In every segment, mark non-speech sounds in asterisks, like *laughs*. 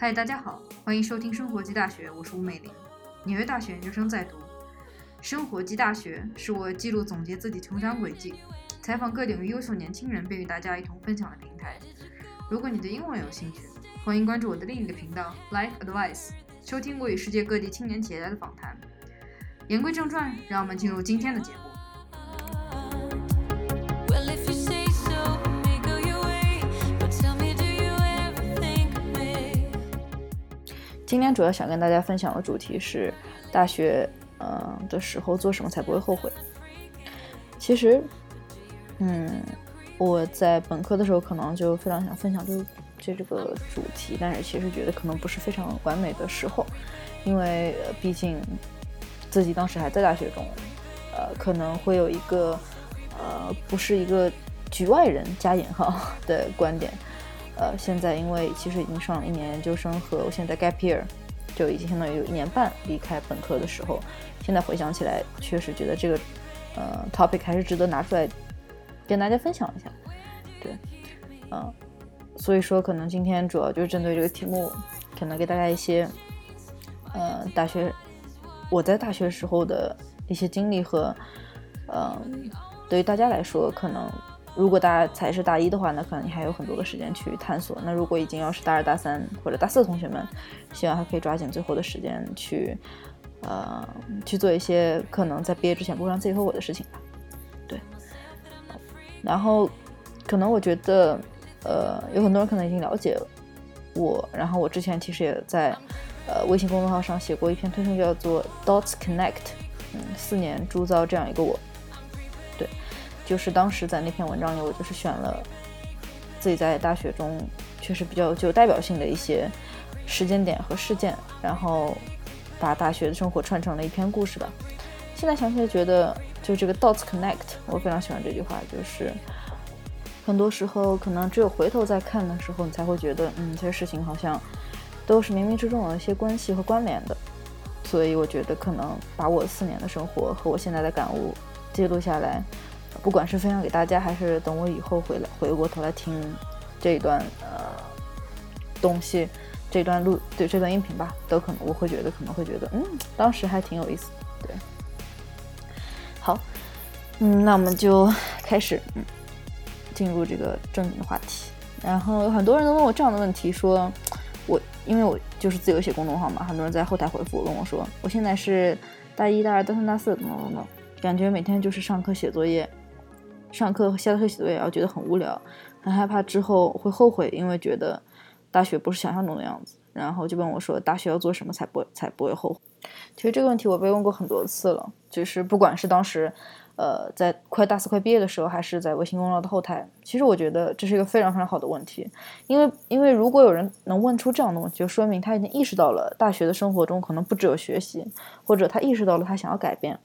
嗨，大家好，欢迎收听生活及大学，我是吴美玲。纽约大学研究生在读，生活及大学是我记录总结自己成长轨迹，采访各领域优秀年轻人，并与大家一同分享的平台。如果你对英文有兴趣，欢迎关注我的另一个频道 Life Advice，收听我与世界各地青年企业家的访谈。言归正传，让我们进入今天的节目。今天主要想跟大家分享的主题是大学，嗯、的时候做什么才不会后悔。其实，嗯，我在本科的时候可能就非常想分享这个这这个主题，但是其实觉得可能不是非常完美的时候，因为、呃毕竟自己当时还在大学中，呃，可能会有一个呃不是一个局外人加引号的观点。呃，现在因为其实已经上了一年研究生和我现在 gap year，就已经相当于有一年半离开本科的时候，现在回想起来，确实觉得这个呃 topic 还是值得拿出来跟大家分享一下。对，嗯、所以说可能今天主要就是针对这个题目，可能给大家一些呃大学我在大学时候的一些经历和嗯、对于大家来说，可能如果大家才是大一的话，那可能你还有很多的时间去探索。那如果已经要是大二、大三或者大四的同学们，希望还可以抓紧最后的时间去，呃，去做一些可能在毕业之前不会让自己后悔的事情吧。对。然后，可能我觉得，呃，有很多人可能已经了解我，然后我之前其实也在呃微信公众号上写过一篇推送，叫做 “Dots Connect”，嗯，四年铸造这样一个我。就是当时在那篇文章里，我就是选了自己在大学中确实比较具有代表性的一些时间点和事件，然后把大学的生活串成了一篇故事吧。现在想起来觉得，就这个 dots connect，我非常喜欢这句话，就是很多时候可能只有回头再看的时候，你才会觉得，嗯，这些事情好像都是冥冥之中有一些关系和关联的。所以我觉得可能把我四年的生活和我现在的感悟记录下来，不管是分享给大家，还是等我以后回来回过头来听这一段呃东西，这段录对这段音频吧，都可能我会觉得可能会觉得，嗯，当时还挺有意思，对。好，嗯，那我们就开始，嗯，进入这个正经的话题。然后有很多人都问我这样的问题，说我因为我就是自由写公众号嘛，很多人在后台回复我跟我说，我现在是大一、大二、大三、大四，怎么怎么，感觉每天就是上课写作业，上课下课写作业，然后觉得很无聊，很害怕之后会后悔，因为觉得大学不是想象中的样子。然后就问我说，大学要做什么才不才不会后悔？其实这个问题我被问过很多次了，就是不管是当时，呃，在快大四快毕业的时候，还是在微信公众号的后台，其实我觉得这是一个非常非常好的问题，因为因为如果有人能问出这样的问题，就说明他已经意识到了大学的生活中可能不只有学习，或者他意识到了他想要改变。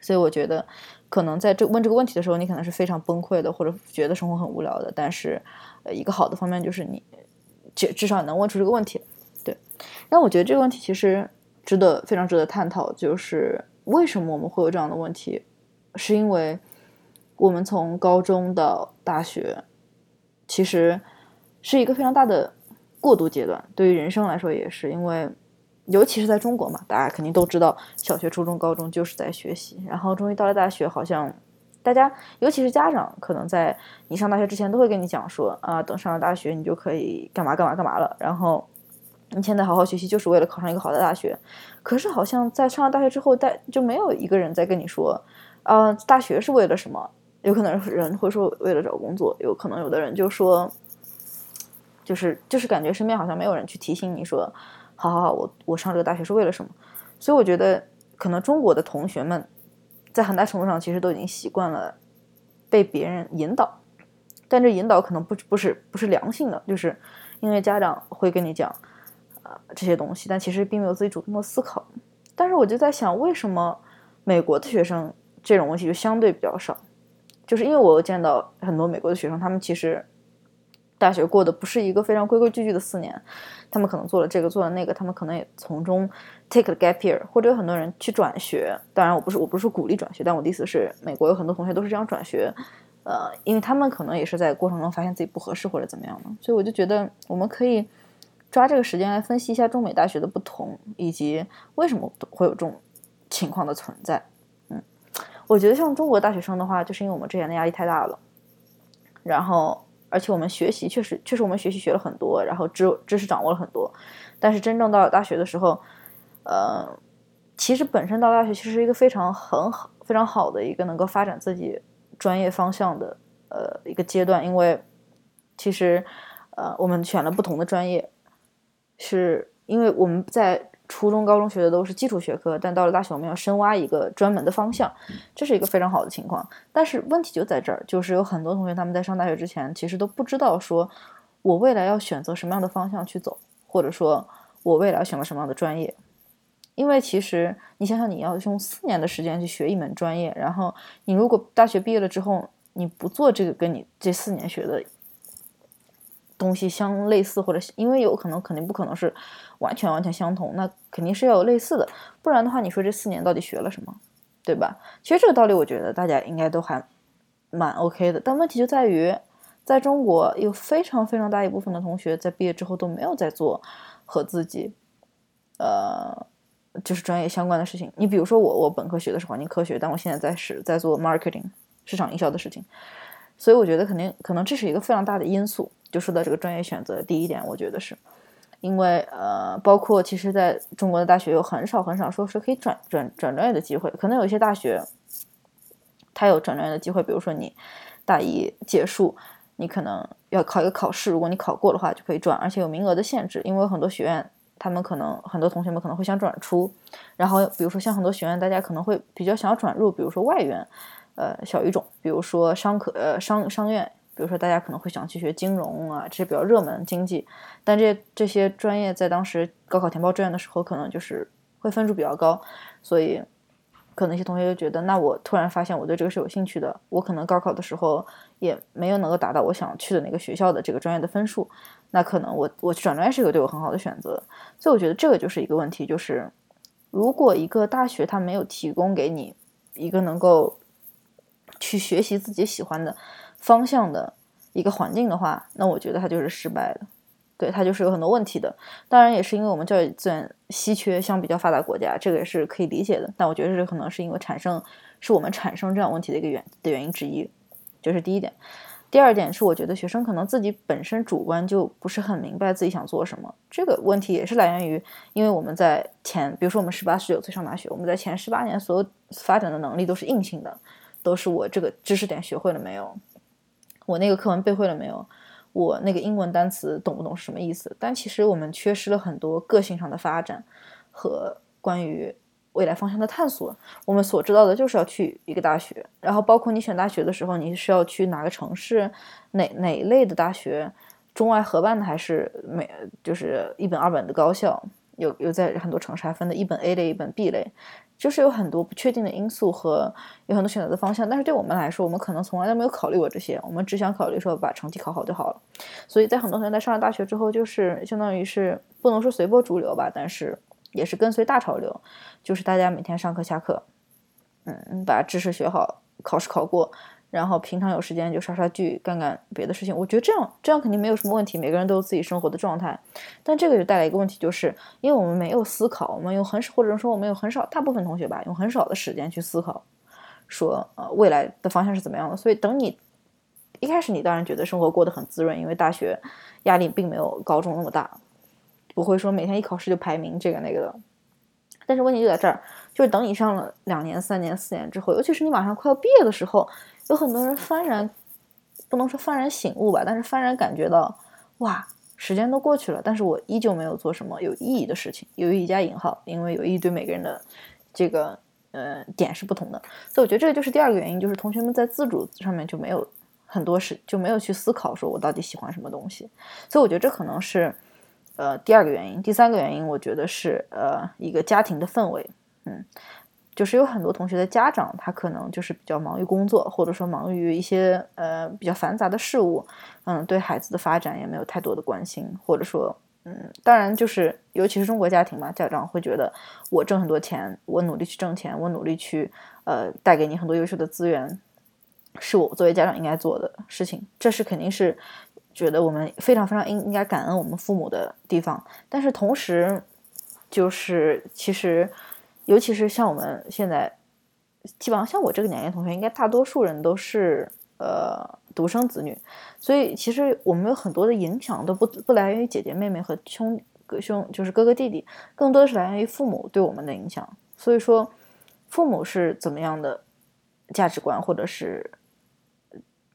所以我觉得，可能在这问这个问题的时候，你可能是非常崩溃的，或者觉得生活很无聊的。但是，呃，一个好的方面就是你至至少能问出这个问题，对。那我觉得这个问题其实值得非常值得探讨，就是为什么我们会有这样的问题？是因为我们从高中到大学，其实是一个非常大的过渡阶段，对于人生来说也是，因为尤其是在中国嘛，大家肯定都知道，小学、初中、高中就是在学习，然后终于到了大学，好像大家，尤其是家长，可能在你上大学之前都会跟你讲说啊，等上了大学你就可以干嘛干嘛干嘛了，然后你现在好好学习就是为了考上一个好的大学。可是好像在上了大学之后，大就没有一个人在跟你说，啊，大学是为了什么？有可能人会说为了找工作，有可能有的人就说，就是就是感觉身边好像没有人去提醒你说，好好好，我我上这个大学是为了什么？所以我觉得可能中国的同学们在很大程度上其实都已经习惯了被别人引导，但这引导可能不不是不是良性的，就是因为家长会跟你讲啊、呃这些东西，但其实并没有自己主动的思考。但是我就在想，为什么美国的学生这种问题就相对比较少？就是因为我见到很多美国的学生，他们其实大学过的不是一个非常规规矩矩的四年，他们可能做了这个做了那个，他们可能也从中 take the gap year，或者有很多人去转学。当然，我不是我不是说鼓励转学，但我的意思是，美国有很多同学都是这样转学，呃，因为他们可能也是在过程中发现自己不合适或者怎么样的，所以我就觉得我们可以抓这个时间来分析一下中美大学的不同，以及为什么会有这种情况的存在。嗯，我觉得像中国大学生的话，就是因为我们之前的压力太大了，然后而且我们学习确实确实我们学习学了很多，然后知知识掌握了很多，但是真正到了大学的时候，呃，其实本身到大学其实是一个非常很好非常好的一个能够发展自己专业方向的呃一个阶段，因为其实呃我们选了不同的专业，是因为我们在初中、高中学的都是基础学科，但到了大学我们要深挖一个专门的方向，这是一个非常好的情况。但是问题就在这儿，就是有很多同学他们在上大学之前，其实都不知道说我未来要选择什么样的方向去走，或者说我未来要选择什么样的专业。因为其实你想想，你要用四年的时间去学一门专业，然后你如果大学毕业了之后，你不做这个跟你这四年学的东西相类似，或者因为有可能肯定不可能是完全完全相同，那肯定是要有类似的，不然的话，你说这四年到底学了什么，对吧？其实这个道理，我觉得大家应该都还蛮 OK 的，但问题就在于，在中国有非常非常大一部分的同学在毕业之后都没有在做和自己呃就是专业相关的事情。你比如说我，我本科学的是环境科学，但我现在在是在做 marketing 市场营销的事情，所以我觉得肯定可能这是一个非常大的因素。就说到这个专业选择，第一点，我觉得是因为呃，包括其实在中国的大学有很少很少说是可以转转转专业的机会，可能有一些大学它有转专业的机会，比如说你大一结束，你可能要考一个考试，如果你考过的话就可以转，而且有名额的限制，因为有很多学院。他们可能很多同学们可能会想转出，然后比如说像很多学院，大家可能会比较想要转入，比如说外院，呃小语种，比如说商科呃商商院，比如说大家可能会想去学金融啊，这些比较热门经济，但这这些专业在当时高考填报志愿的时候，可能就是会分数比较高，所以可能一些同学就觉得，那我突然发现我对这个是有兴趣的，我可能高考的时候也没有能够达到我想去的那个学校的这个专业的分数。那可能我我去转专业是一个对我很好的选择，所以我觉得这个就是一个问题，就是如果一个大学它没有提供给你一个能够去学习自己喜欢的方向的一个环境的话，那我觉得它就是失败的，对它就是有很多问题的。当然也是因为我们教育资源稀缺，相比较发达国家，这个也是可以理解的。但我觉得这可能是因为产生是我们产生这样问题的一个原的原因之一，这是第一点。第二点是，我觉得学生可能自己本身主观就不是很明白自己想做什么。这个问题也是来源于，因为我们在前，比如说我们十八、十九岁上大学，我们在前十八年所有发展的能力都是硬性的，都是我这个知识点学会了没有，我那个课文背会了没有，我那个英文单词懂不懂是什么意思。但其实我们缺失了很多个性上的发展和关于。未来方向的探索，我们所知道的就是要去一个大学，然后包括你选大学的时候，你是要去哪个城市，哪哪一类的大学，中外合办的还是美，就是一本二本的高校，有有在很多城市还分的一本 A 类，一本 B 类，就是有很多不确定的因素和有很多选择的方向。但是对我们来说，我们可能从来都没有考虑过这些，我们只想考虑说把成绩考好就好了。所以在很多同学在上了大学之后，就是相当于是不能说随波逐流吧，但是。也是跟随大潮流，就是大家每天上课下课，嗯，把知识学好，考试考过，然后平常有时间就刷刷剧，干干别的事情。我觉得这样这样肯定没有什么问题，每个人都有自己生活的状态。但这个就带来一个问题，就是因为我们没有思考，我们有很少，或者说我们有很少，大部分同学吧，用很少的时间去思考，说呃未来的方向是怎么样的。所以等你一开始，你当然觉得生活过得很滋润，因为大学压力并没有高中那么大。不会说每天一考试就排名这个那个的，但是问题就在这儿，就是等你上了两年、三年、四年之后，尤其是你马上快要毕业的时候，有很多人幡然，不能说幡然醒悟吧，但是幡然感觉到，哇，时间都过去了，但是我依旧没有做什么有意义的事情，有意义加引号，因为有意义对每个人的这个呃点是不同的，所以我觉得这个就是第二个原因，就是同学们在自主上面就没有很多事，就没有去思考说我到底喜欢什么东西，所以我觉得这可能是。呃，第二个原因，第三个原因，我觉得是呃一个家庭的氛围，嗯，就是有很多同学的家长，他可能就是比较忙于工作，或者说忙于一些呃比较繁杂的事物，嗯，对孩子的发展也没有太多的关心，或者说，嗯，当然就是尤其是中国家庭嘛，家长会觉得我挣很多钱，我努力去挣钱，我努力去呃带给你很多优秀的资源，是我作为家长应该做的事情，这是肯定是。觉得我们非常非常应应该感恩我们父母的地方，但是同时，就是其实，尤其是像我们现在，基本上像我这个年龄同学，应该大多数人都是呃独生子女，所以其实我们有很多的影响都不不来源于姐姐妹妹和兄哥兄，就是哥哥弟弟，更多的是来源于父母对我们的影响。所以说，父母是怎么样的价值观，或者是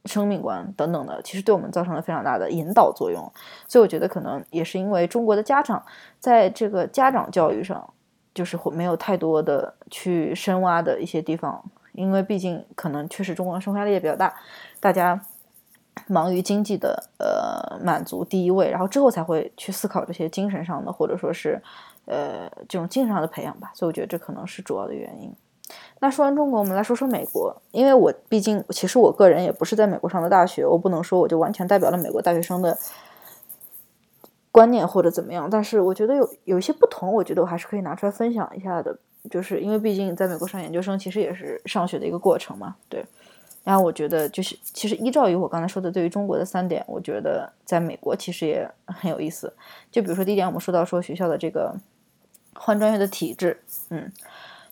生命观等等的，其实对我们造成了非常大的引导作用。所以我觉得可能也是因为中国的家长在这个家长教育上，就是没有太多的去深挖的一些地方，因为毕竟可能确实中国生活压力也比较大，大家忙于经济的呃满足第一位，然后之后才会去思考这些精神上的或者说是呃这种精神上的培养吧。所以我觉得这可能是主要的原因。那说完中国，我们来说说美国，因为我毕竟其实我个人也不是在美国上的大学，我不能说我就完全代表了美国大学生的观念或者怎么样，但是我觉得有有一些不同，我觉得我还是可以拿出来分享一下的，就是因为毕竟在美国上研究生，其实也是上学的一个过程嘛，对。然后我觉得就是其实依照于我刚才说的对于中国的三点，我觉得在美国其实也很有意思。就比如说第一点，我们说到说学校的这个换专业的体制，嗯。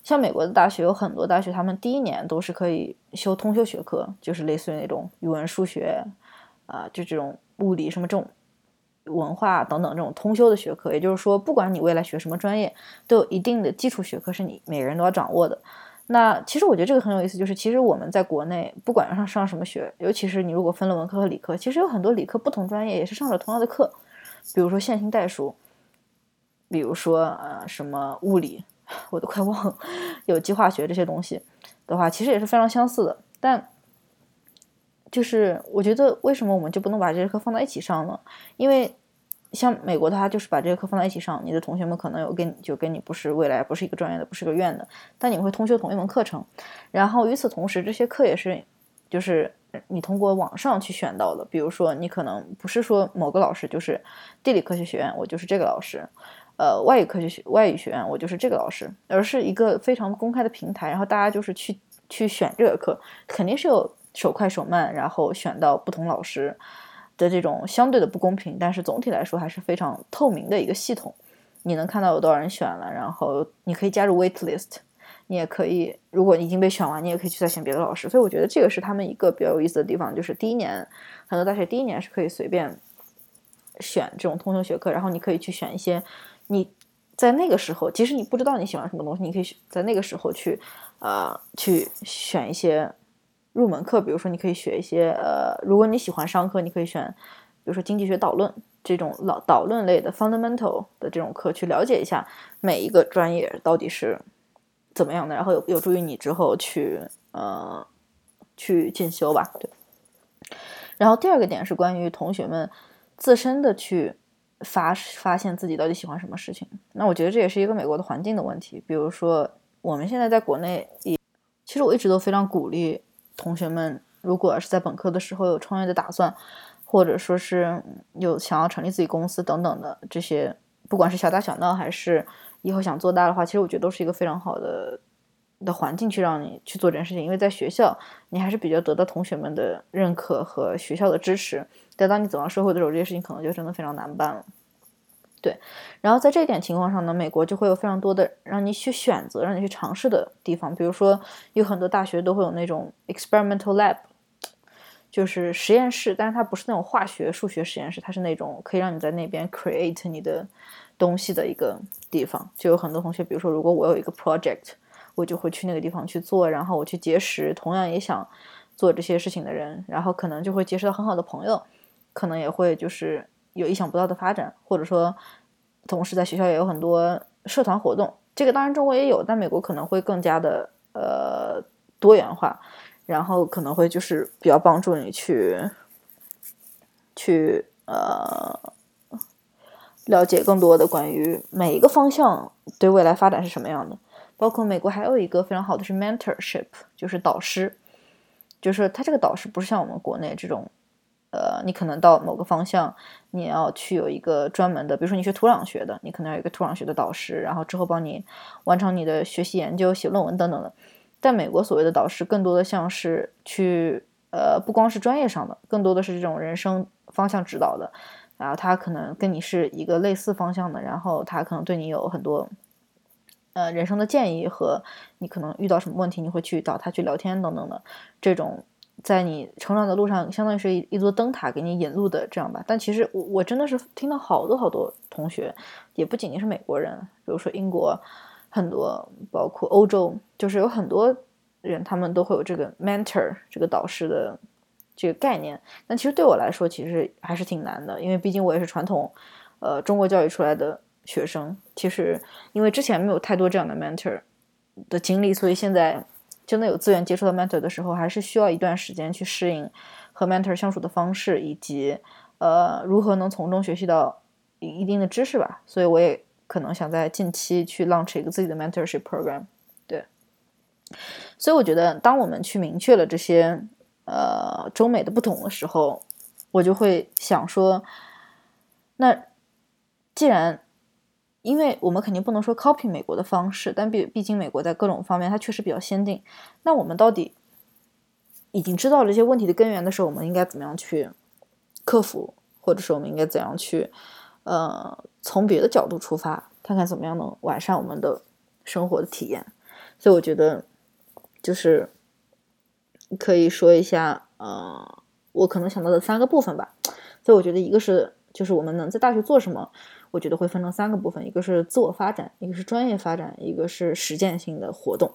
像美国的大学有很多大学，他们第一年都是可以修通修学科，就是类似于那种语文、数学，啊、就这种物理什么这种文化等等这种通修的学科。也就是说，不管你未来学什么专业，都有一定的基础学科是你每个人都要掌握的。那其实我觉得这个很有意思，就是其实我们在国内不管上上什么学，尤其是你如果分了文科和理科，其实有很多理科不同专业也是上着同样的课，比如说线性代数，比如说呃什么物理。*laughs* 我都快忘了，有机化学这些东西的话，其实也是非常相似的。但就是我觉得，为什么我们就不能把这些课放在一起上呢？因为像美国，他就是把这些课放在一起上，你的同学们可能有跟就跟你不是未来不是一个专业的，不是个院的，但你会通修同一门课程。然后与此同时，这些课也是就是你通过网上去选到的。比如说，你可能不是说某个老师就是地理科学学院，我就是这个老师。呃，外语科学学外语学院，我就是这个老师，而是一个非常公开的平台，然后大家就是去去选这个课，肯定是有手快手慢，然后选到不同老师的这种相对的不公平，但是总体来说还是非常透明的一个系统。你能看到有多少人选了，然后你可以加入 wait list，你也可以，如果你已经被选完，你也可以去再选别的老师。所以我觉得这个是他们一个比较有意思的地方，就是第一年很多大学第一年是可以随便选这种通修学科，然后你可以去选一些。你在那个时候，即使你不知道你喜欢什么东西，你可以在那个时候去，呃，去选一些入门课。比如说，你可以学一些，呃，如果你喜欢商科，你可以选，比如说经济学导论这种导导论类的 fundamental 的这种课，去了解一下每一个专业到底是怎么样的，然后有有助于你之后去，呃，去进修吧。对。然后第二个点是关于同学们自身的去。发发现自己到底喜欢什么事情，那我觉得这也是一个美国的环境的问题。比如说，我们现在在国内，也其实我一直都非常鼓励同学们，如果是在本科的时候有创业的打算，或者说是有想要成立自己公司等等的这些，不管是小打小闹还是以后想做大的话，其实我觉得都是一个非常好的的环境去让你去做这件事情。因为在学校，你还是比较得到同学们的认可和学校的支持。但当你走上社会的时候，这些事情可能就真的非常难办了。对，然后在这一点情况上呢，美国就会有非常多的让你去选择、让你去尝试的地方。比如说，有很多大学都会有那种 experimental lab，就是实验室，但是它不是那种化学、数学实验室，它是那种可以让你在那边 create 你的东西的一个地方。就有很多同学，比如说，如果我有一个 project，我就会去那个地方去做，然后我去结识同样也想做这些事情的人，然后可能就会结识到很好的朋友。可能也会就是有意想不到的发展，或者说，同时在学校也有很多社团活动。这个当然中国也有，但美国可能会更加的呃多元化，然后可能会就是比较帮助你去去呃了解更多的关于每一个方向对未来发展是什么样的。包括美国还有一个非常好的是 mentorship，就是导师，就是他这个导师不是像我们国内这种。呃，你可能到某个方向，你要去有一个专门的，比如说你学土壤学的，你可能要有一个土壤学的导师，然后之后帮你完成你的学习研究、写论文等等的。但美国，所谓的导师更多的像是去呃，不光是专业上的，更多的是这种人生方向指导的。然后他可能跟你是一个类似方向的，然后他可能对你有很多呃人生的建议和你可能遇到什么问题，你会去找他去聊天等等的这种。在你成长的路上，相当于是一一座灯塔，给你引路的这样吧。但其实我我真的是听到好多好多同学，也不仅仅是美国人，比如说英国，很多包括欧洲，就是有很多人，他们都会有这个 mentor 这个导师的这个概念。但其实对我来说，其实还是挺难的，因为毕竟我也是传统呃中国教育出来的学生。其实因为之前没有太多这样的 mentor 的经历，所以现在。真的有资源接触到 mentor 的时候，还是需要一段时间去适应和 mentor 相处的方式，以及呃如何能从中学习到一定的知识吧。所以我也可能想在近期去 launch 一个自己的 mentorship program。对，所以我觉得当我们去明确了这些呃中美的不同的时候，我就会想说，那既然因为我们肯定不能说 copy 美国的方式，但毕毕竟美国在各种方面它确实比较先进。那我们到底已经知道这些问题的根源的时候，我们应该怎么样去克服，或者说我们应该怎样去呃从别的角度出发，看看怎么样能完善我们的生活的体验。所以我觉得就是可以说一下呃我可能想到的三个部分吧。所以我觉得一个是就是我们能在大学做什么。我觉得会分成三个部分，一个是自我发展，一个是专业发展，一个是实践性的活动。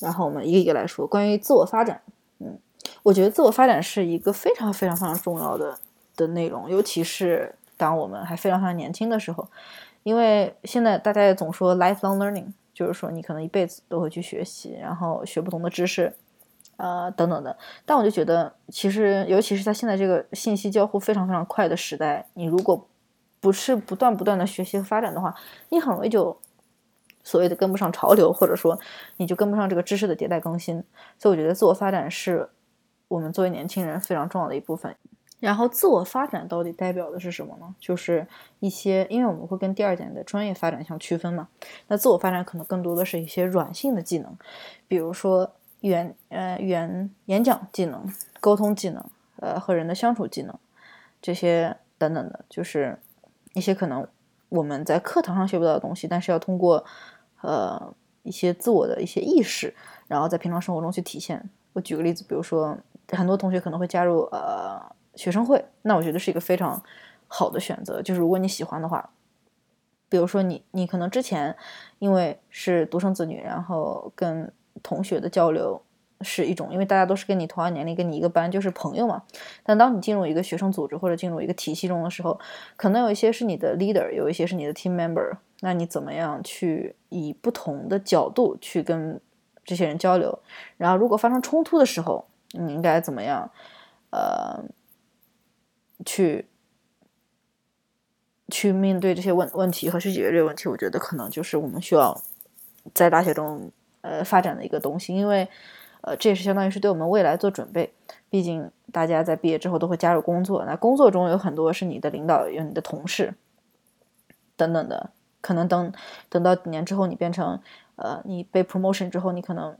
然后我们一个一个来说。关于自我发展，嗯，我觉得自我发展是一个非常非常非常重要的的内容，尤其是当我们还非常非常年轻的时候，因为现在大家也总说 lifelong learning，就是说你可能一辈子都会去学习，然后学不同的知识，呃，等等的。但我就觉得，其实尤其是在现在这个信息交互非常非常快的时代，你如果不是不断不断的学习和发展的话，你很容易就所谓的跟不上潮流，或者说你就跟不上这个知识的迭代更新。所以我觉得自我发展是我们作为年轻人非常重要的一部分。然后自我发展到底代表的是什么呢？就是一些，因为我们会跟第二点的专业发展相区分嘛。那自我发展可能更多的是一些软性的技能，比如说语言呃语言演讲技能、沟通技能、呃和人的相处技能这些等等的，就是。一些可能我们在课堂上学不到的东西，但是要通过呃一些自我的一些意识，然后在平常生活中去体现。我举个例子，比如说很多同学可能会加入呃学生会，那我觉得是一个非常好的选择。就是如果你喜欢的话，比如说你你可能之前因为是独生子女，然后跟同学的交流。是一种，因为大家都是跟你同样年龄，跟你一个班，就是朋友嘛。但当你进入一个学生组织或者进入一个体系中的时候，可能有一些是你的 leader，有一些是你的 team member。那你怎么样去以不同的角度去跟这些人交流？然后如果发生冲突的时候，你应该怎么样？呃，去去面对这些问问题和去解决这些问题？我觉得可能就是我们需要在大学中呃发展的一个东西，因为。呃，这也是相当于是对我们未来做准备。毕竟大家在毕业之后都会加入工作，那工作中有很多是你的领导，有你的同事等等的。可能等等到几年之后，你变成呃，你被 promotion 之后，你可能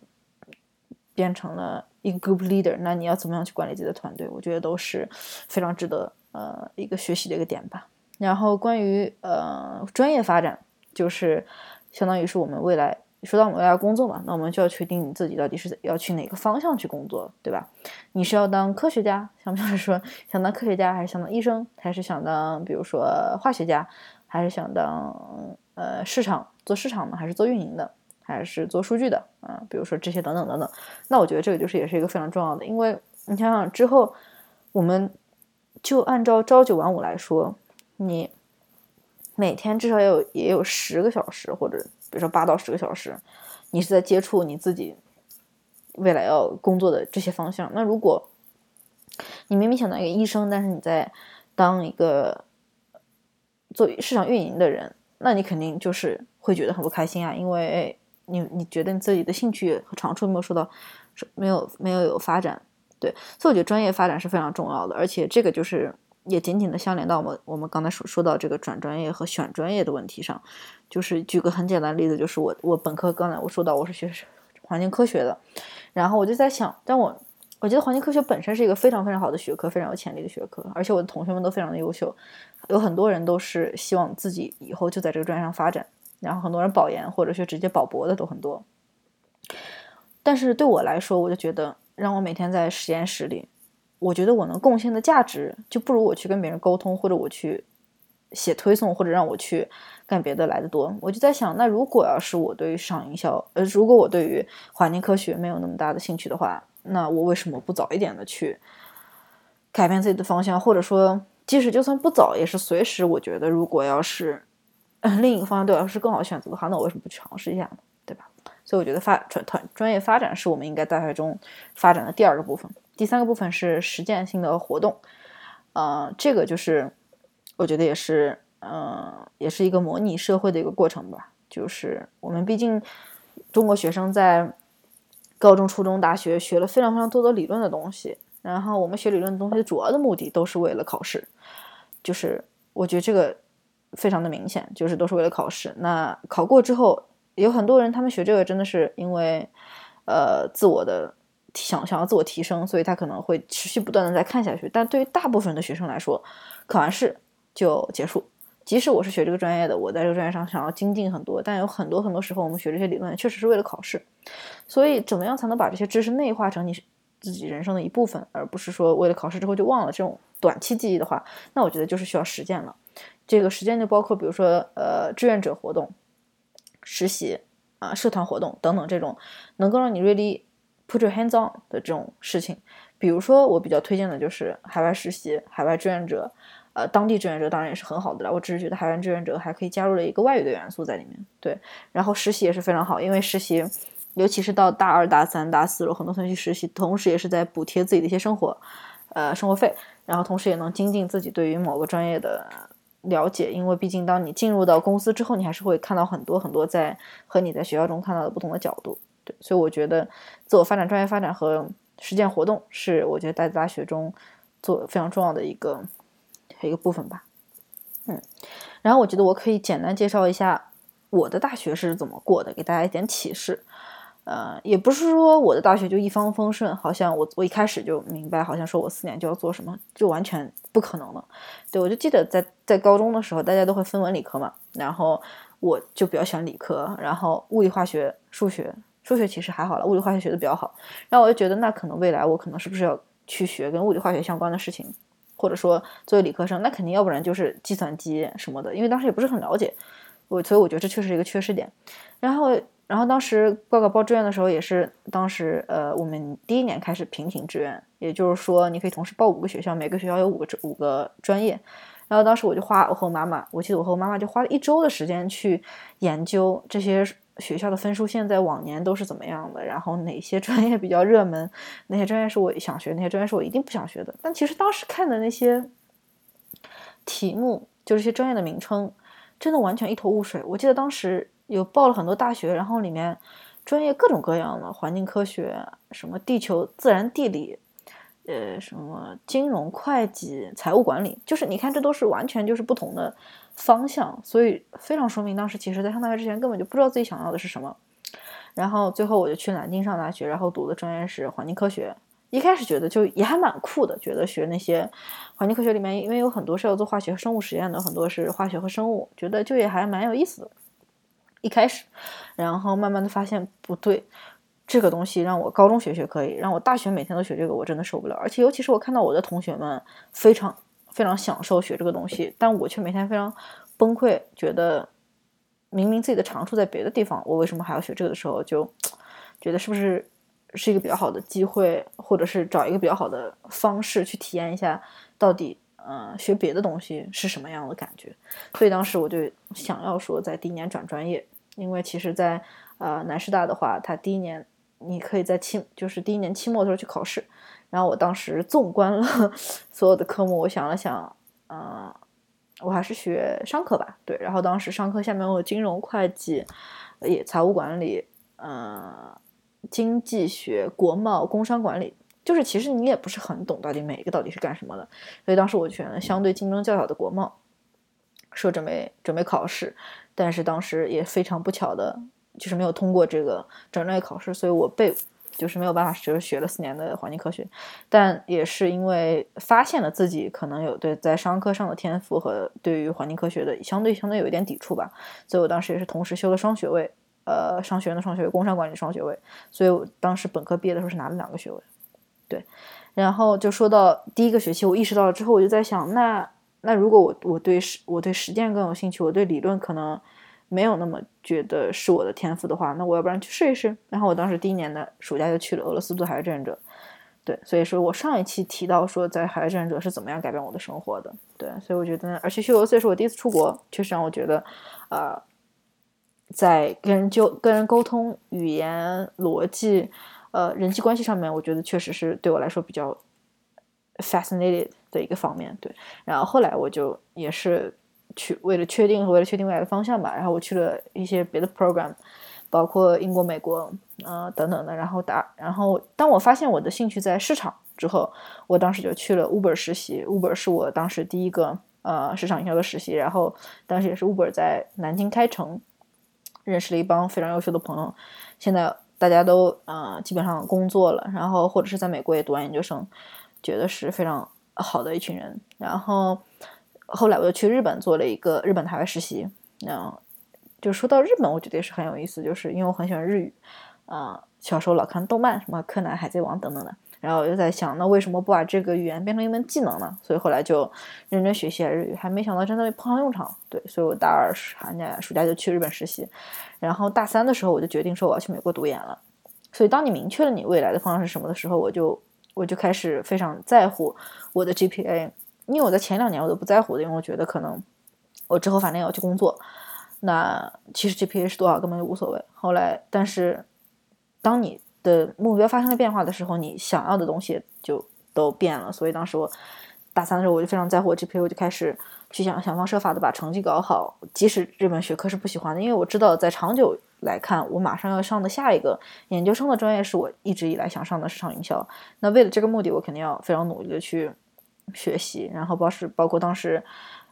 变成了一个 group leader，那你要怎么样去管理自己的团队？我觉得都是非常值得呃一个学习的一个点吧。然后关于呃专业发展，就是相当于是我们未来。说到我们未来工作嘛，那我们就要确定你自己到底是要去哪个方向去工作，对吧？你是要当科学家，想不想说想当科学家，还是想当医生，还是想当比如说化学家，还是想当呃市场做市场的，还是做运营的，还是做数据的啊？比如说这些等等等等。那我觉得这个就是也是一个非常重要的，因为你想想之后，我们就按照朝九晚五来说，你每天至少要有也有十个小时或者。比如说八到十个小时，你是在接触你自己未来要工作的这些方向。那如果你明明想当一个医生，但是你在当一个做市场运营的人，那你肯定就是会觉得很不开心啊，因为你你觉得你自己的兴趣和长处没有受到没有没有有发展。对，所以我觉得专业发展是非常重要的，而且这个就是。也紧紧的相连到我们我们刚才说说到这个转专业和选专业的问题上，就是举个很简单的例子，就是我我本科刚才我说到我是学环境科学的，然后我就在想，但我我觉得环境科学本身是一个非常非常好的学科，非常有潜力的学科，而且我的同学们都非常的优秀，有很多人都是希望自己以后就在这个专业上发展，然后很多人保研或者是直接保博的都很多。但是对我来说，我就觉得让我每天在实验室里，我觉得我能贡献的价值就不如我去跟别人沟通，或者我去写推送，或者让我去干别的来的多。我就在想，那如果要是我对于市场营销，呃，如果我对于环境科学没有那么大的兴趣的话，那我为什么不早一点的去改变自己的方向，或者说，即使就算不早，也是随时。我觉得，如果要是、另一个方向对我来说是更好选择的话，那我为什么不去尝试一下呢？对吧？所以我觉得发专团专业发展是我们应该大学中发展的第二个部分。第三个部分是实践性的活动，呃，这个就是我觉得也是，呃，也是一个模拟社会的一个过程吧。就是我们毕竟中国学生在高中、初中、大学学了非常非常多的理论的东西，然后我们学理论的东西主要的目的都是为了考试，就是我觉得这个非常的明显，就是都是为了考试。那考过之后，有很多人他们学这个真的是因为呃自我的想想要自我提升，所以他可能会持续不断的在看下去。但对于大部分的学生来说，考完试就结束。即使我是学这个专业的，我在这个专业上想要精进很多，但有很多很多时候我们学这些理论确实是为了考试。所以，怎么样才能把这些知识内化成你自己人生的一部分，而不是说为了考试之后就忘了这种短期记忆的话，那我觉得就是需要实践了。这个实践就包括，比如说呃志愿者活动、实习啊、社团活动等等这种能够让你 really put your hands on 的这种事情。比如说，我比较推荐的就是海外实习、海外志愿者。呃，当地志愿者当然也是很好的了。我只是觉得海外志愿者还可以加入了一个外语的元素在里面。对，然后实习也是非常好，因为实习，尤其是到大二、大三、大四了，很多同学去实习，同时也是在补贴自己的一些生活，呃，生活费，然后同时也能精进自己对于某个专业的了解。因为毕竟当你进入到公司之后，你还是会看到很多很多在和你在学校中看到的不同的角度。所以我觉得自我发展、专业发展和实践活动是我觉得在大学中做非常重要的一个。一个部分吧，嗯，然后我觉得我可以简单介绍一下我的大学是怎么过的，给大家一点启示。呃，也不是说我的大学就一帆风顺，好像我我一开始就明白，好像说我四年就要做什么，就完全不可能的。对我就记得在在高中的时候，大家都会分文理科嘛，然后我就比较喜欢理科，然后物理、化学、数学，数学其实还好了，物理、化学学的比较好。然后我就觉得，那可能未来我可能是不是要去学跟物理、化学相关的事情？或者说作为理科生，那肯定要不然就是计算机什么的，因为当时也不是很了解，我所以我觉得这确实是一个缺失点。然后，然后当时报考报志愿的时候，也是当时呃我们第一年开始平行志愿，也就是说你可以同时报五个学校，每个学校有五个五个专业。然后当时我就花我和我妈妈，我记得我和我妈妈就花了一周的时间去研究这些。学校的分数线在往年都是怎么样的？然后哪些专业比较热门？哪些专业是我想学？哪些专业是我一定不想学的？但其实当时看的那些题目，就这些专业的名称，真的完全一头雾水。我记得当时有报了很多大学，然后里面专业各种各样的，环境科学、什么地球自然地理，呃，什么金融会计、财务管理，就是你看，这都是完全就是不同的。方向，所以非常说明当时其实，在上大学之前根本就不知道自己想要的是什么。然后最后我就去南京上大学，然后读的专业是环境科学。一开始觉得就也还蛮酷的，觉得学那些环境科学里面，因为有很多是要做化学生物实验的，很多是化学和生物，觉得就也还蛮有意思的。一开始，然后慢慢的发现不对，这个东西让我高中学学可以，让我大学每天都学这个，我真的受不了。而且尤其是我看到我的同学们非常。非常享受学这个东西，但我却每天非常崩溃，觉得明明自己的长处在别的地方，我为什么还要学这个的时候，就觉得是不是是一个比较好的机会，或者是找一个比较好的方式去体验一下，到底嗯学别的东西是什么样的感觉。所以当时我就想要说，在第一年转专业，因为其实，在呃南师大的话，它第一年你可以在期就是第一年期末的时候去考试。然后我当时纵观了 *laughs* 所有的科目，我想了想，嗯，我还是学商科吧。对，然后当时商科下面有金融、会计、也财务管理，嗯，经济学、国贸、工商管理，就是其实你也不是很懂到底每一个到底是干什么的。所以当时我选了相对竞争较小的国贸，说准备准备考试，但是当时也非常不巧的，就是没有通过这个转专业考试，所以我被。就是没有办法，就是学了四年的环境科学，但也是因为发现了自己可能有对在商科上的天赋和对于环境科学的相对相对有一点抵触吧，所以我当时也是同时修了双学位，呃，商学院的双学位，工商管理双学位，所以我当时本科毕业的时候是拿了两个学位，对，然后就说到第一个学期，我意识到了之后，我就在想，那那如果我我对实我对实践更有兴趣，我对理论可能。没有那么觉得是我的天赋的话，那我要不然去试一试。然后我当时第一年的暑假就去了俄罗斯做海外志愿者，对，所以说我上一期提到说在海外志愿者是怎么样改变我的生活的，对，所以我觉得，而且去俄罗斯也是我第一次出国，确实让我觉得，呃，在跟人就跟人沟通、语言、逻辑、呃人际关系上面，我觉得确实是对我来说比较 fascinated 的一个方面，对。然后后来我就也是。去为了确定和，为了确定未来的方向吧，然后我去了一些别的 program，包括英国、美国，呃等等的。然后打，然后当我发现我的兴趣在市场之后，我当时就去了 Uber 实习。Uber 是我当时第一个呃市场营销的实习，然后当时也是 Uber 在南京开城，认识了一帮非常优秀的朋友。现在大家都呃基本上工作了，然后或者是在美国也读完研究生，觉得是非常好的一群人。然后。后来我又去日本做了一个日本海外实习，嗯，就说到日本，我觉得也是很有意思，就是因为我很喜欢日语，啊，小时候老看动漫，什么柯南、海贼王等等的，然后我就在想，那为什么不把这个语言变成一门技能呢？所以后来就认真学习了日语，还没想到真的派上用场。对，所以我大二寒假、暑假就去日本实习，然后大三的时候我就决定说我要去美国读研了。所以当你明确了你未来的方向是什么的时候，我就我就开始非常在乎我的 GPA。因为我在前两年我都不在乎的，因为我觉得可能我之后反正也要去工作，那其实 GPA 是多少根本就无所谓。后来，但是当你的目标发生了变化的时候，你想要的东西就都变了。所以当时我大三的时候，我就非常在乎 GPA，我就开始去想想方设法的把成绩搞好，即使这门学科是不喜欢的，因为我知道在长久来看，我马上要上的下一个研究生的专业是我一直以来想上的市场营销。那为了这个目的，我肯定要非常努力的去。学习，然后包是包括当时，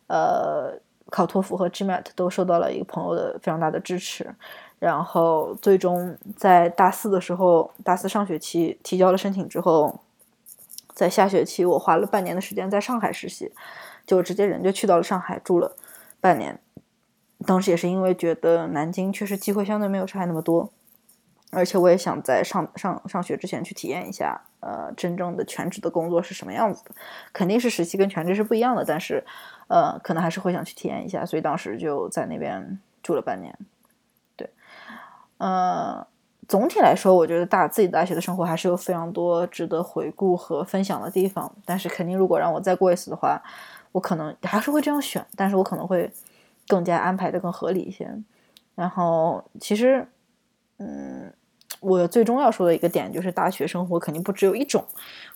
呃，考托福和 GMAT 都受到了一个朋友的非常大的支持，然后最终在大四的时候，大四上学期提交了申请之后，在下学期我花了半年的时间在上海实习，就直接人就去到了上海住了半年，当时也是因为觉得南京确实机会相对没有上海那么多。而且我也想在上上上学之前去体验一下，呃，真正的全职的工作是什么样子的。肯定是实习跟全职是不一样的，但是，呃，可能还是会想去体验一下。所以当时就在那边住了半年。对，呃，总体来说，我觉得大自己大学的生活还是有非常多值得回顾和分享的地方。但是肯定，如果让我再过一次的话，我可能还是会这样选，但是我可能会更加安排的更合理一些。然后，其实，嗯。我最终要说的一个点就是，大学生活肯定不只有一种，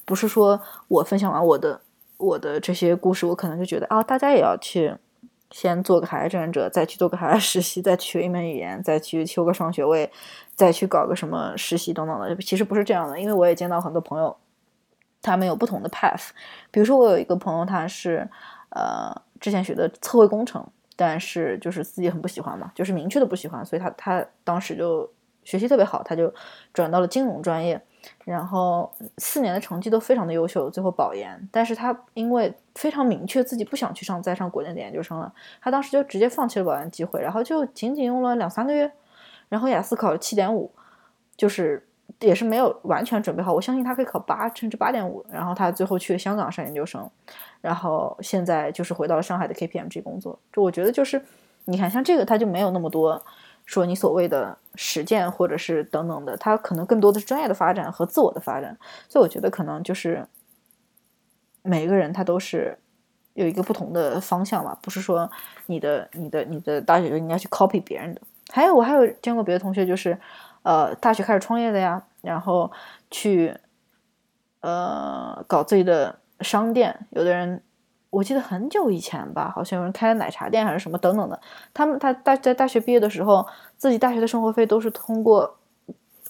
不是说我分享完我的我的这些故事，我可能就觉得啊，大家也要去先做个海外志愿者，再去做个海外实习，再学一门语言，再去修个双学位，再去搞个什么实习等等的。其实不是这样的，因为我也见到很多朋友，他们有不同的 path。比如说，我有一个朋友，他是呃之前学的测绘工程，但是就是自己很不喜欢嘛，就是明确的不喜欢，所以他他当时就。学习特别好，他就转到了金融专业，然后四年的成绩都非常的优秀，最后保研。但是他因为非常明确自己不想去上再上国内的研究生了，他当时就直接放弃了保研机会，然后就仅仅用了两三个月，然后雅思考了七点五，就是也是没有完全准备好。我相信他可以考八甚至八点五，然后他最后去香港上研究生，然后现在就是回到了上海的 KPMG 工作。就我觉得就是你看像这个他就没有那么多。说你所谓的实践或者是等等的，它可能更多的是专业的发展和自我的发展，所以我觉得可能就是每个人他都是有一个不同的方向吧，不是说你的你的你的大学就应该去 copy 别人的。还有我还有见过别的同学，就是呃大学开始创业的呀，然后去呃搞自己的商店，有的人。我记得很久以前吧，好像有人开了奶茶店还是什么等等的。他们他大在大学毕业的时候，自己大学的生活费都是通过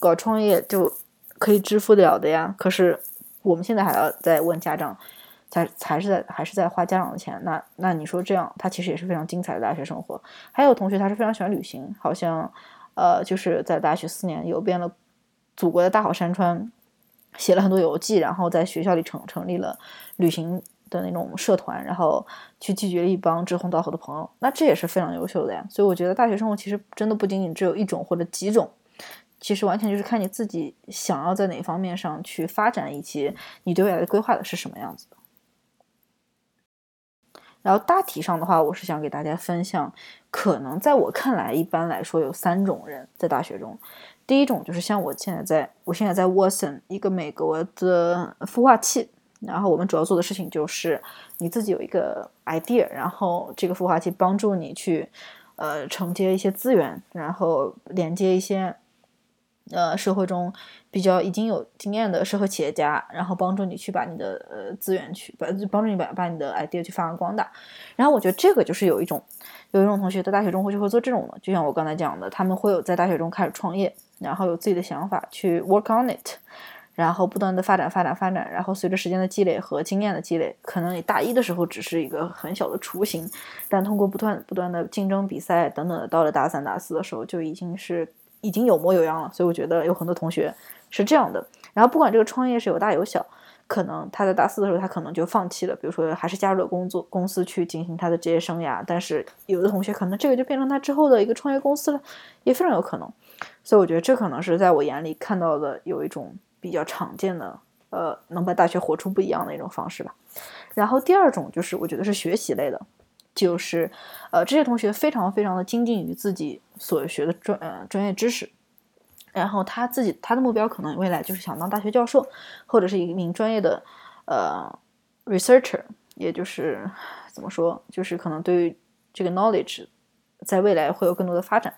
搞创业就可以支付了的呀。可是我们现在还要再问家长，才还是在还是在花家长的钱。那那你说这样，他其实也是非常精彩的大学生活。还有同学他是非常喜欢旅行，好像呃就是在大学四年游遍了祖国的大好山川，写了很多游记，然后在学校里成成立了旅行的那种社团，然后去拒绝了一帮志同道合的朋友，那这也是非常优秀的呀。所以我觉得大学生活其实真的不仅仅只有一种或者几种，其实完全就是看你自己想要在哪方面上去发展，以及你对未来的规划的是什么样子的。然后大体上的话，我是想给大家分享，可能在我看来，一般来说有三种人在大学中。第一种就是像我现在在，我现在在 Watson 一个美国的孵化器，然后我们主要做的事情就是你自己有一个 idea，然后这个孵化器帮助你去呃承接一些资源，然后连接一些呃社会中比较已经有经验的社会企业家，然后帮助你去把你的呃资源去把帮助你把把你的 idea 去发扬光大。然后我觉得这个就是有一种有一种同学在大学中会就会做这种的，就像我刚才讲的，他们会有在大学中开始创业，然后有自己的想法去 work on it，然后不断的发展发展发展，然后随着时间的积累和经验的积累，可能你大一的时候只是一个很小的雏形，但通过不断不断的竞争比赛等等，到了大三大四的时候就已经是已经有模有样了。所以我觉得有很多同学是这样的。然后不管这个创业是有大有小，可能他在大四的时候他可能就放弃了，比如说还是加入了工作公司去进行他的职业生涯，但是有的同学可能这个就变成他之后的一个创业公司了，也非常有可能。所以我觉得这可能是在我眼里看到的有一种比较常见的，呃，能把大学活出不一样的一种方式吧。然后第二种就是我觉得是学习类的，就是呃这些同学非常非常的精进于自己所学的专呃专业知识，然后他自己他的目标可能未来就是想当大学教授，或者是一名专业的呃 researcher，也就是怎么说，就是可能对于这个 knowledge 在未来会有更多的发展。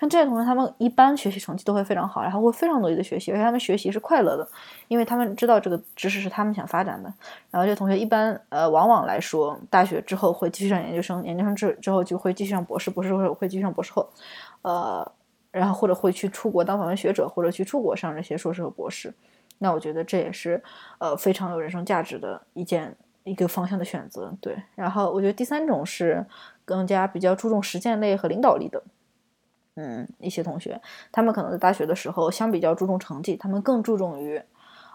像这些同学，他们一般学习成绩都会非常好，然后会非常努力的学习，而且他们学习是快乐的，因为他们知道这个知识是他们想发展的。然后这些同学一般，呃，往往来说，大学之后会继续上研究生，研究生之之后就会继续上博士，博士后会继续上博士后，呃，然后或者会去出国当访问学者，或者去出国上这些硕士和博士。那我觉得这也是呃非常有人生价值的一件一个方向的选择。对，然后我觉得第三种是更加比较注重实践类和领导力的。嗯，一些同学，他们可能在大学的时候，相比较注重成绩，他们更注重于，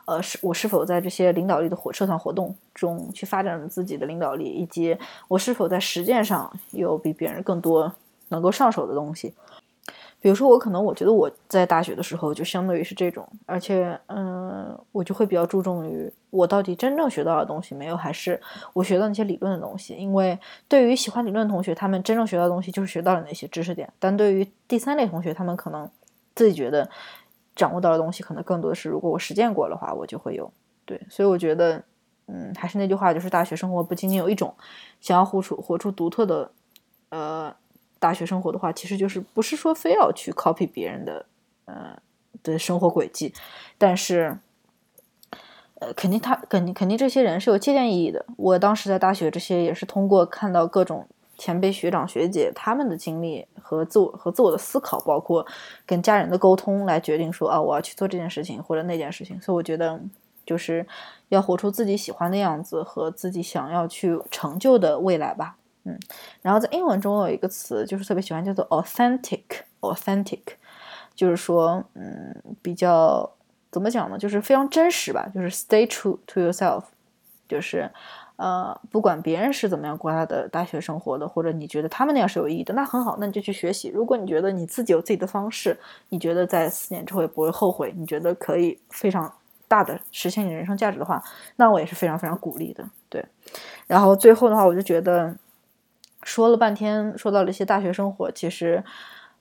呃，是我是否在这些领导力的活社团活动中去发展自己的领导力，以及我是否在实践上有比别人更多能够上手的东西。比如说，我可能我觉得我在大学的时候就相对于是这种，而且，嗯，我就会比较注重于我到底真正学到的东西没有，还是我学到那些理论的东西。因为对于喜欢理论的同学，他们真正学到的东西就是学到了那些知识点；但对于第三类同学，他们可能自己觉得掌握到的东西，可能更多的是如果我实践过的话，我就会有。对，所以我觉得，嗯，还是那句话，就是大学生活不仅仅有一种，想要活出活出独特的，呃。大学生活的话，其实就是不是说非要去 copy 别人的，呃的生活轨迹，但是，呃，肯定他肯定肯定这些人是有借鉴意义的。我当时在大学这些也是通过看到各种前辈学长学姐他们的经历和自我和自我的思考，包括跟家人的沟通来决定说啊，我要去做这件事情或者那件事情。所以我觉得就是要活出自己喜欢的样子和自己想要去成就的未来吧。嗯，然后在英文中有一个词，就是特别喜欢，叫做 authentic，authentic，就是说，嗯，比较怎么讲呢？就是非常真实吧，就是 stay true to yourself，就是呃，不管别人是怎么样过他的大学生活的，或者你觉得他们那样是有意义的，那很好，那你就去学习。如果你觉得你自己有自己的方式，你觉得在四年之后也不会后悔，你觉得可以非常大的实现你人生价值的话，那我也是非常非常鼓励的。对，然后最后的话，我就觉得。说了半天，说到了一些大学生活。其实，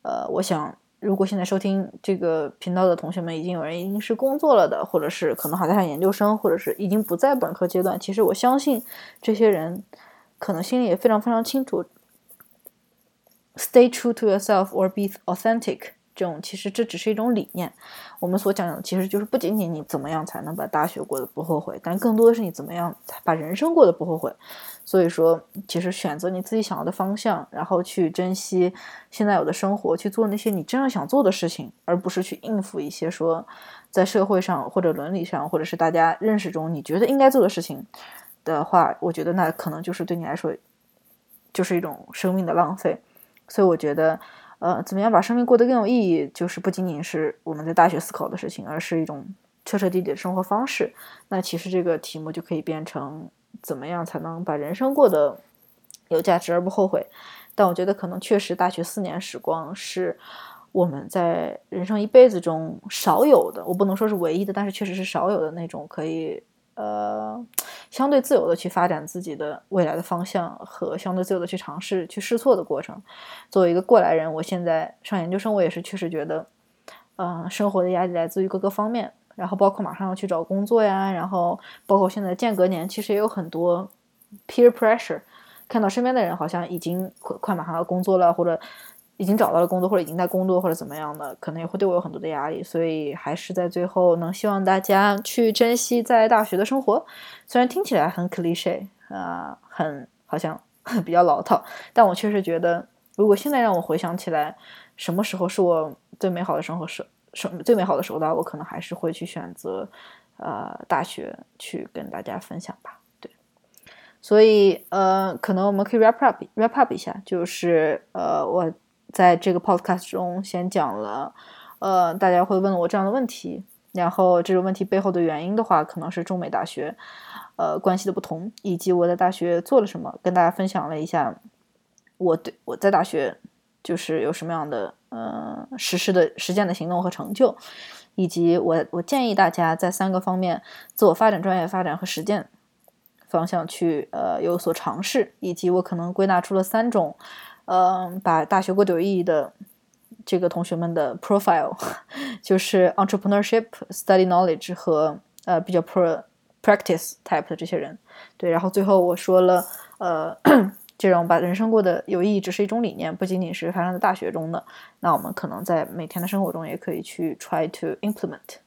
呃，我想，如果现在收听这个频道的同学们，已经有人已经是工作了的，或者是可能还在上研究生，或者是已经不在本科阶段。其实我相信，这些人可能心里也非常非常清楚，stay true to yourself or be authentic。这种其实这只是一种理念。我们所讲的其实就是不仅仅你怎么样才能把大学过得不后悔，但更多的是你怎么样才把人生过得不后悔。所以说，其实选择你自己想要的方向，然后去珍惜现在有的生活，去做那些你真正想做的事情，而不是去应付一些说在社会上或者伦理上，或者是大家认识中你觉得应该做的事情的话，我觉得那可能就是对你来说就是一种生命的浪费。所以我觉得。呃，怎么样把生命过得更有意义，就是不仅仅是我们在大学思考的事情，而是一种彻彻底底的生活方式。那其实这个题目就可以变成怎么样才能把人生过得有价值而不后悔。但我觉得可能确实大学四年时光是我们在人生一辈子中少有的，我不能说是唯一的，但是确实是少有的那种可以呃相对自由的去发展自己的未来的方向和相对自由的去尝试去试错的过程。作为一个过来人，我现在上研究生，我也是确实觉得，嗯、生活的压力来自于各个方面，然后包括马上要去找工作呀，然后包括现在间隔年，其实也有很多 peer pressure，看到身边的人好像已经快快马上要工作了，或者已经找到了工作，或者已经在工作，或者怎么样的，可能也会对我有很多的压力，所以还是在最后能希望大家去珍惜在大学的生活，虽然听起来很 cliche 啊、很好像 *laughs* 比较老套，但我确实觉得，如果现在让我回想起来，什么时候是我最美好的生活时，生最美好的时候的话，我可能还是会去选择，呃，大学去跟大家分享吧。对，所以呃，可能我们可以 wrap up wrap up 一下，就是呃，我在这个 podcast 中先讲了，呃，大家会问我这样的问题，然后这个问题背后的原因的话，可能是中美大学。呃关系的不同，以及我在大学做了什么，跟大家分享了一下我对我在大学就是有什么样的呃实施的实践的行动和成就，以及我我建议大家在三个方面自我发展、专业发展和实践方向去呃有所尝试，以及我可能归纳出了三种，嗯、把大学过得有意义的。这个同学们的 profile *laughs* 就是 entrepreneurship、study knowledge 和呃比较 pro practice type 的这些人，对，然后最后我说了，呃，这种把人生过得有意义只是一种理念，不仅仅是发生在大学中的，那我们可能在每天的生活中也可以去 try to implement。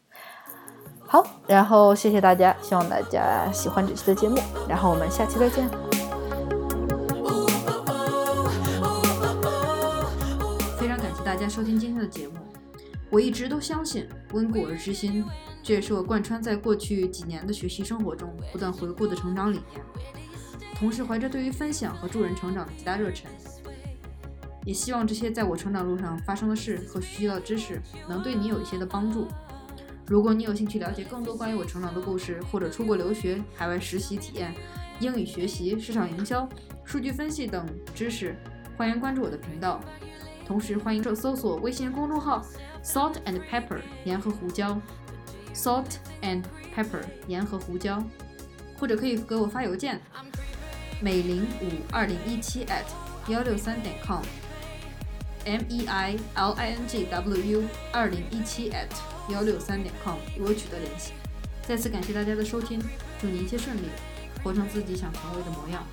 好，然后谢谢大家，希望大家喜欢这期的节目，然后我们下期再见。非常感谢大家收听今天的节目。我一直都相信温故而知新，这也是我贯穿在过去几年的学习生活中不断回顾的成长理念。同时，怀着对于分享和助人成长的极大热忱，也希望这些在我成长路上发生的事和学习到的知识能对你有一些的帮助。如果你有兴趣了解更多关于我成长的故事，或者出国留学、海外实习体验、英语学习、市场营销、数据分析等知识，欢迎关注我的频道。同时，欢迎搜索微信公众号 “salt and pepper” 盐和胡椒，salt and pepper 盐和胡椒，或者可以给我发邮件，美林五二零一七 at 幺六三点 com，m e i l i n g w u 二零一七 at 幺六三点 com 与我取得联系。再次感谢大家的收听，祝你一切顺利，活成自己想成为的模样。